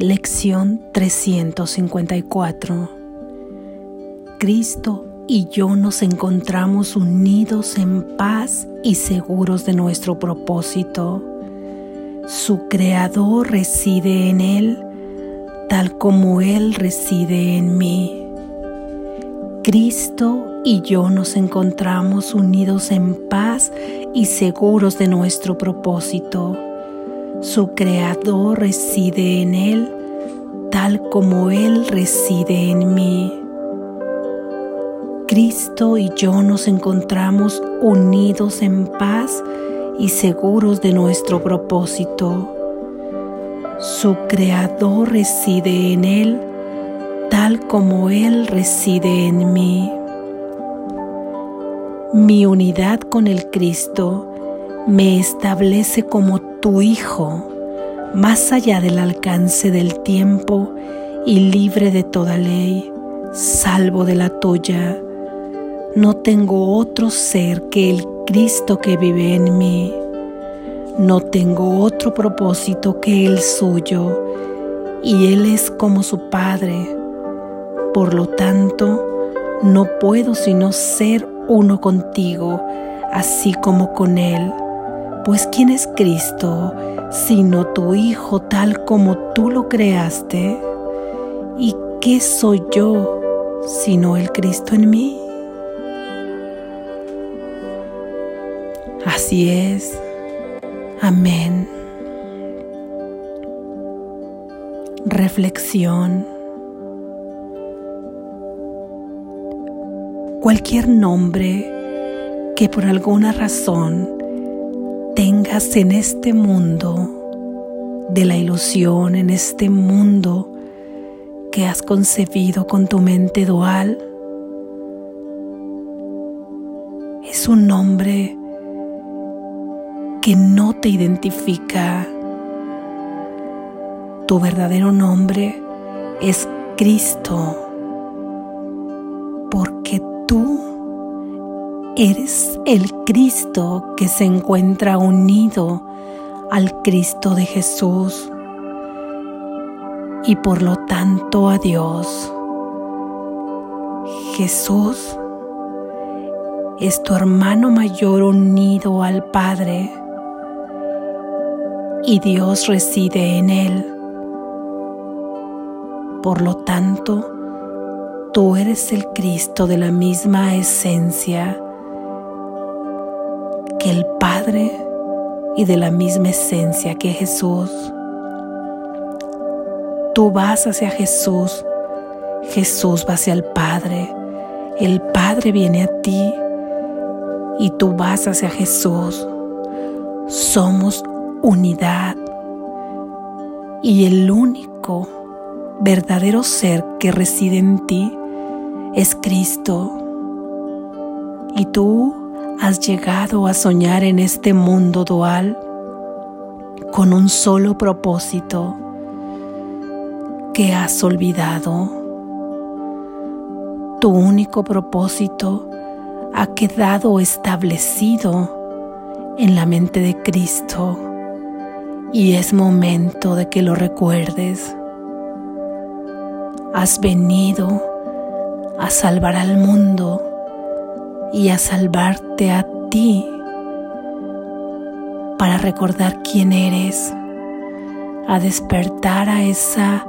Lección 354 Cristo y yo nos encontramos unidos en paz y seguros de nuestro propósito. Su Creador reside en Él, tal como Él reside en mí. Cristo y yo nos encontramos unidos en paz y seguros de nuestro propósito su creador reside en él, tal como él reside en mí. Cristo y yo nos encontramos unidos en paz y seguros de nuestro propósito. Su creador reside en él, tal como él reside en mí. Mi unidad con el Cristo me establece como tu Hijo, más allá del alcance del tiempo y libre de toda ley, salvo de la tuya. No tengo otro ser que el Cristo que vive en mí. No tengo otro propósito que el suyo, y Él es como su Padre. Por lo tanto, no puedo sino ser uno contigo, así como con Él pues ¿quién es Cristo sino tu Hijo tal como tú lo creaste? ¿Y qué soy yo sino el Cristo en mí? Así es. Amén. Reflexión. Cualquier nombre que por alguna razón en este mundo de la ilusión, en este mundo que has concebido con tu mente dual, es un nombre que no te identifica. Tu verdadero nombre es Cristo, porque tú eres el Cristo que se encuentra unido al Cristo de Jesús y por lo tanto a Dios. Jesús es tu hermano mayor unido al Padre y Dios reside en él. Por lo tanto, tú eres el Cristo de la misma esencia que el Padre y de la misma esencia que Jesús. Tú vas hacia Jesús, Jesús va hacia el Padre, el Padre viene a ti y tú vas hacia Jesús. Somos unidad y el único verdadero ser que reside en ti es Cristo. Y tú has llegado a soñar en este mundo dual con un solo propósito que has olvidado. Tu único propósito ha quedado establecido en la mente de Cristo y es momento de que lo recuerdes. Has venido a salvar al mundo y a salvarte a ti para recordar quién eres, a despertar a esa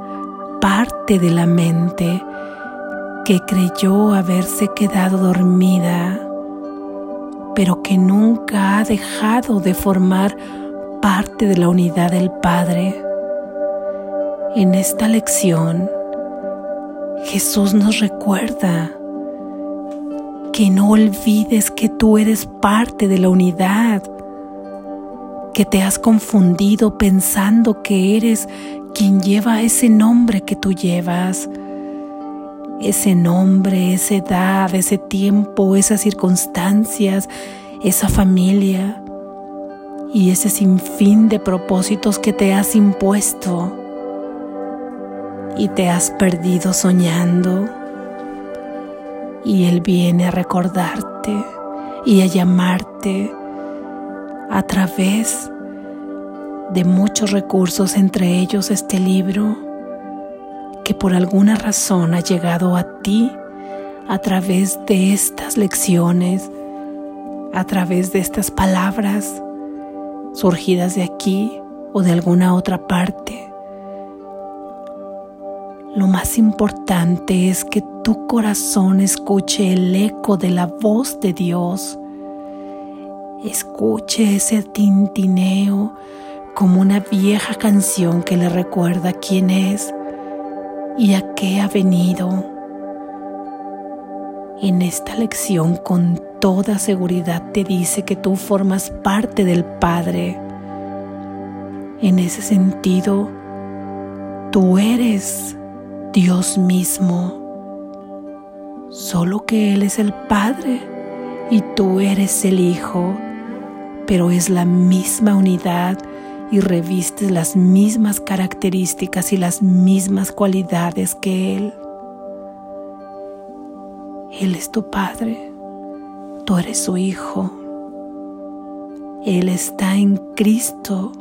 parte de la mente que creyó haberse quedado dormida, pero que nunca ha dejado de formar parte de la unidad del Padre. En esta lección, Jesús nos recuerda que no olvides que tú eres parte de la unidad, que te has confundido pensando que eres quien lleva ese nombre que tú llevas, ese nombre, esa edad, ese tiempo, esas circunstancias, esa familia y ese sinfín de propósitos que te has impuesto y te has perdido soñando y Él viene a recordarte y a llamarte a través de muchos recursos, entre ellos este libro, que por alguna razón ha llegado a ti a través de estas lecciones, a través de estas palabras surgidas de aquí o de alguna otra parte. Lo más importante es que tu corazón escuche el eco de la voz de Dios. Escuche ese tintineo como una vieja canción que le recuerda quién es y a qué ha venido. En esta lección con toda seguridad te dice que tú formas parte del Padre. En ese sentido, tú eres Dios mismo, solo que Él es el Padre y tú eres el Hijo, pero es la misma unidad y revistes las mismas características y las mismas cualidades que Él. Él es tu Padre, tú eres su Hijo. Él está en Cristo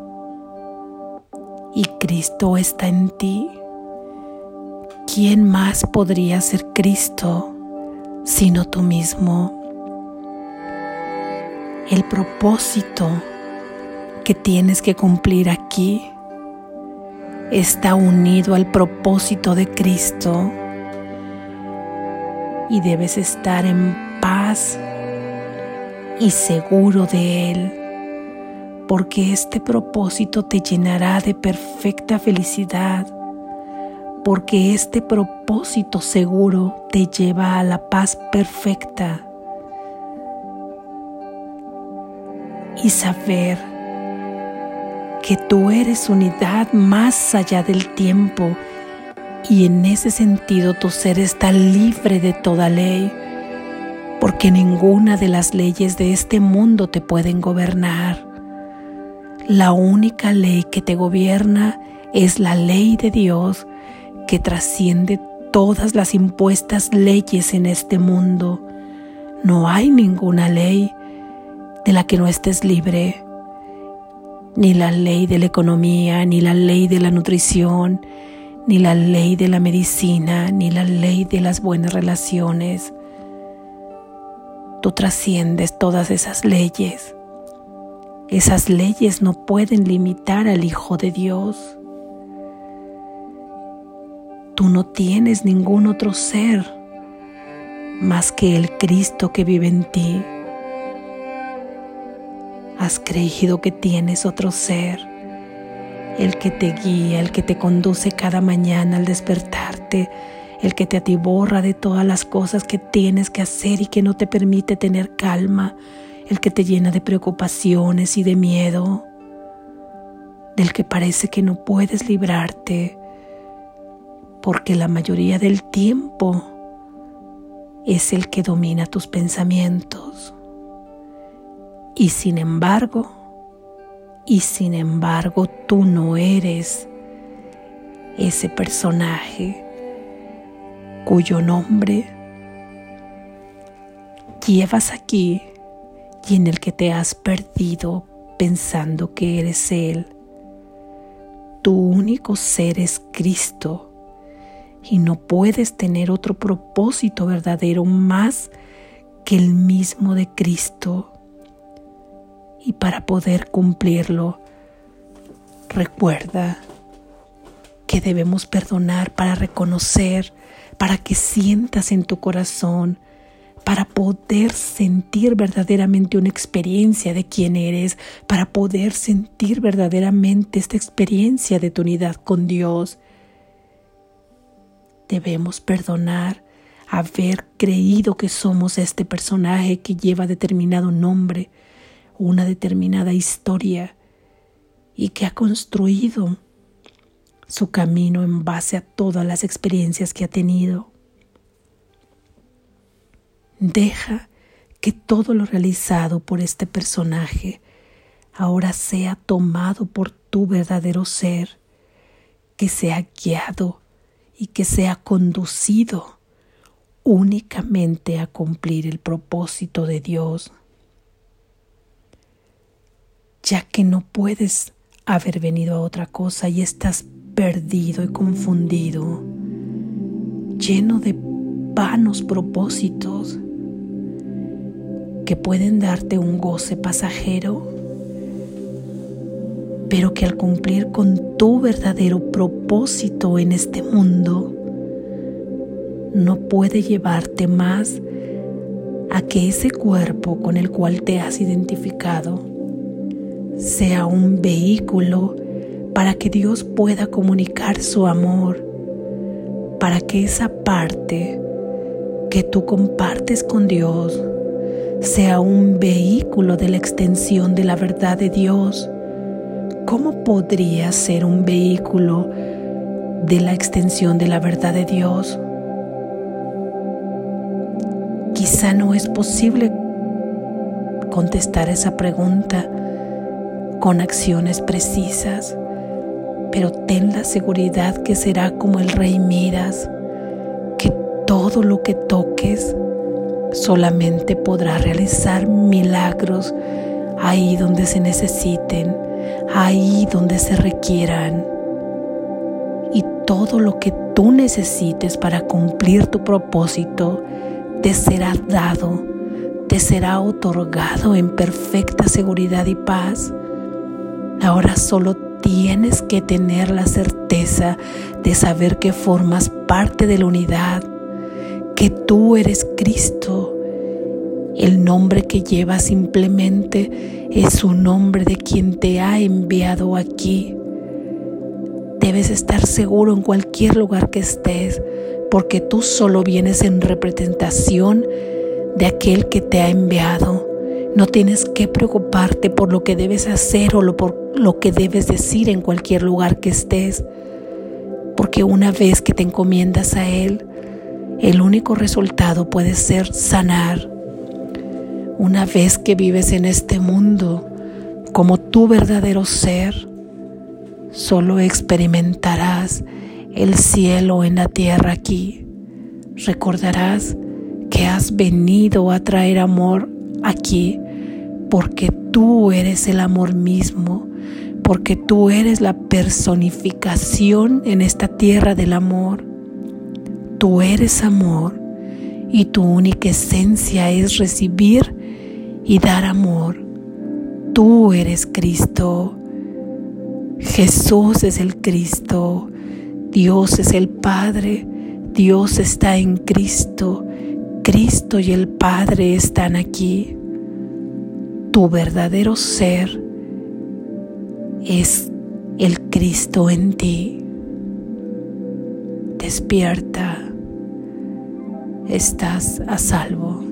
y Cristo está en ti. ¿Quién más podría ser Cristo sino tú mismo? El propósito que tienes que cumplir aquí está unido al propósito de Cristo y debes estar en paz y seguro de Él, porque este propósito te llenará de perfecta felicidad, porque este propósito seguro te lleva a la paz perfecta y saber que tú eres unidad más allá del tiempo y en ese sentido tu ser está libre de toda ley, porque ninguna de las leyes de este mundo te pueden gobernar. La única ley que te gobierna es la ley de Dios que trasciende todas las impuestas leyes en este mundo. No hay ninguna ley de la que no estés libre ni la ley de la economía, ni la ley de la nutrición, ni la ley de la medicina, ni la ley de las buenas relaciones. Tú trasciendes todas esas leyes. Esas leyes no pueden limitar al Hijo de Dios. Tú no tienes ningún otro ser más que el Cristo que vive en ti. Has creído que tienes otro ser, el que te guía, el que te conduce cada mañana al despertarte, el que te atiborra de todas las cosas que tienes que hacer y que no te permite tener calma, el que te llena de preocupaciones y de miedo, del que parece que no puedes librarte, porque la mayoría del tiempo es el que domina tus pensamientos. Y sin embargo, y sin embargo tú no eres ese personaje cuyo nombre llevas aquí y en el que te has perdido pensando que eres Él. Tu único ser es Cristo y no puedes tener otro propósito verdadero más que el mismo de Cristo y para poder cumplirlo, recuerda que debemos perdonar para reconocer, para que sientas en tu corazón, para poder sentir verdaderamente una experiencia de quién eres, para poder sentir verdaderamente esta experiencia de tu unidad con Dios. Debemos perdonar haber creído que somos este personaje que lleva determinado nombre, una determinada historia y que ha construido su camino en base a todas las experiencias que ha tenido. Deja que todo lo realizado por este personaje ahora sea tomado por tu verdadero ser, que sea guiado y que sea conducido únicamente a cumplir el propósito de Dios ya que no puedes haber venido a otra cosa y estás perdido y confundido. lleno de vanos propósitos que pueden darte un goce pasajero, pero que al cumplir con tu verdadero propósito en este mundo, no puede llevarte más a que ese cuerpo con el cual te has identificado sea un vehículo para que Dios pueda comunicar su amor, para que esa parte que tú compartes con Dios sea un vehículo de la extensión de la verdad de Dios. ¿Cómo podría ser un vehículo de la extensión de la verdad de Dios? Quizá no es posible contestar esa pregunta con acciones precisas, pero ten la seguridad que será como el rey Miras, que todo lo que toques solamente podrá realizar milagros ahí donde se necesiten, ahí donde se requieran. Y todo lo que tú necesites para cumplir tu propósito, te será dado, te será otorgado en perfecta seguridad y paz. Ahora solo tienes que tener la certeza de saber que formas parte de la unidad, que tú eres Cristo. El nombre que llevas simplemente es un nombre de quien te ha enviado aquí. Debes estar seguro en cualquier lugar que estés porque tú solo vienes en representación de aquel que te ha enviado. No tienes que preocuparte por lo que debes hacer o por lo que debes decir en cualquier lugar que estés, porque una vez que te encomiendas a Él, el único resultado puede ser sanar. Una vez que vives en este mundo como tu verdadero ser, solo experimentarás el cielo en la tierra aquí. Recordarás que has venido a traer amor aquí porque tú eres el amor mismo, porque tú eres la personificación en esta tierra del amor. Tú eres amor y tu única esencia es recibir y dar amor. Tú eres Cristo. Jesús es el Cristo. Dios es el Padre, Dios está en Cristo, Cristo y el Padre están aquí. Tu verdadero ser es el Cristo en ti. Despierta, estás a salvo.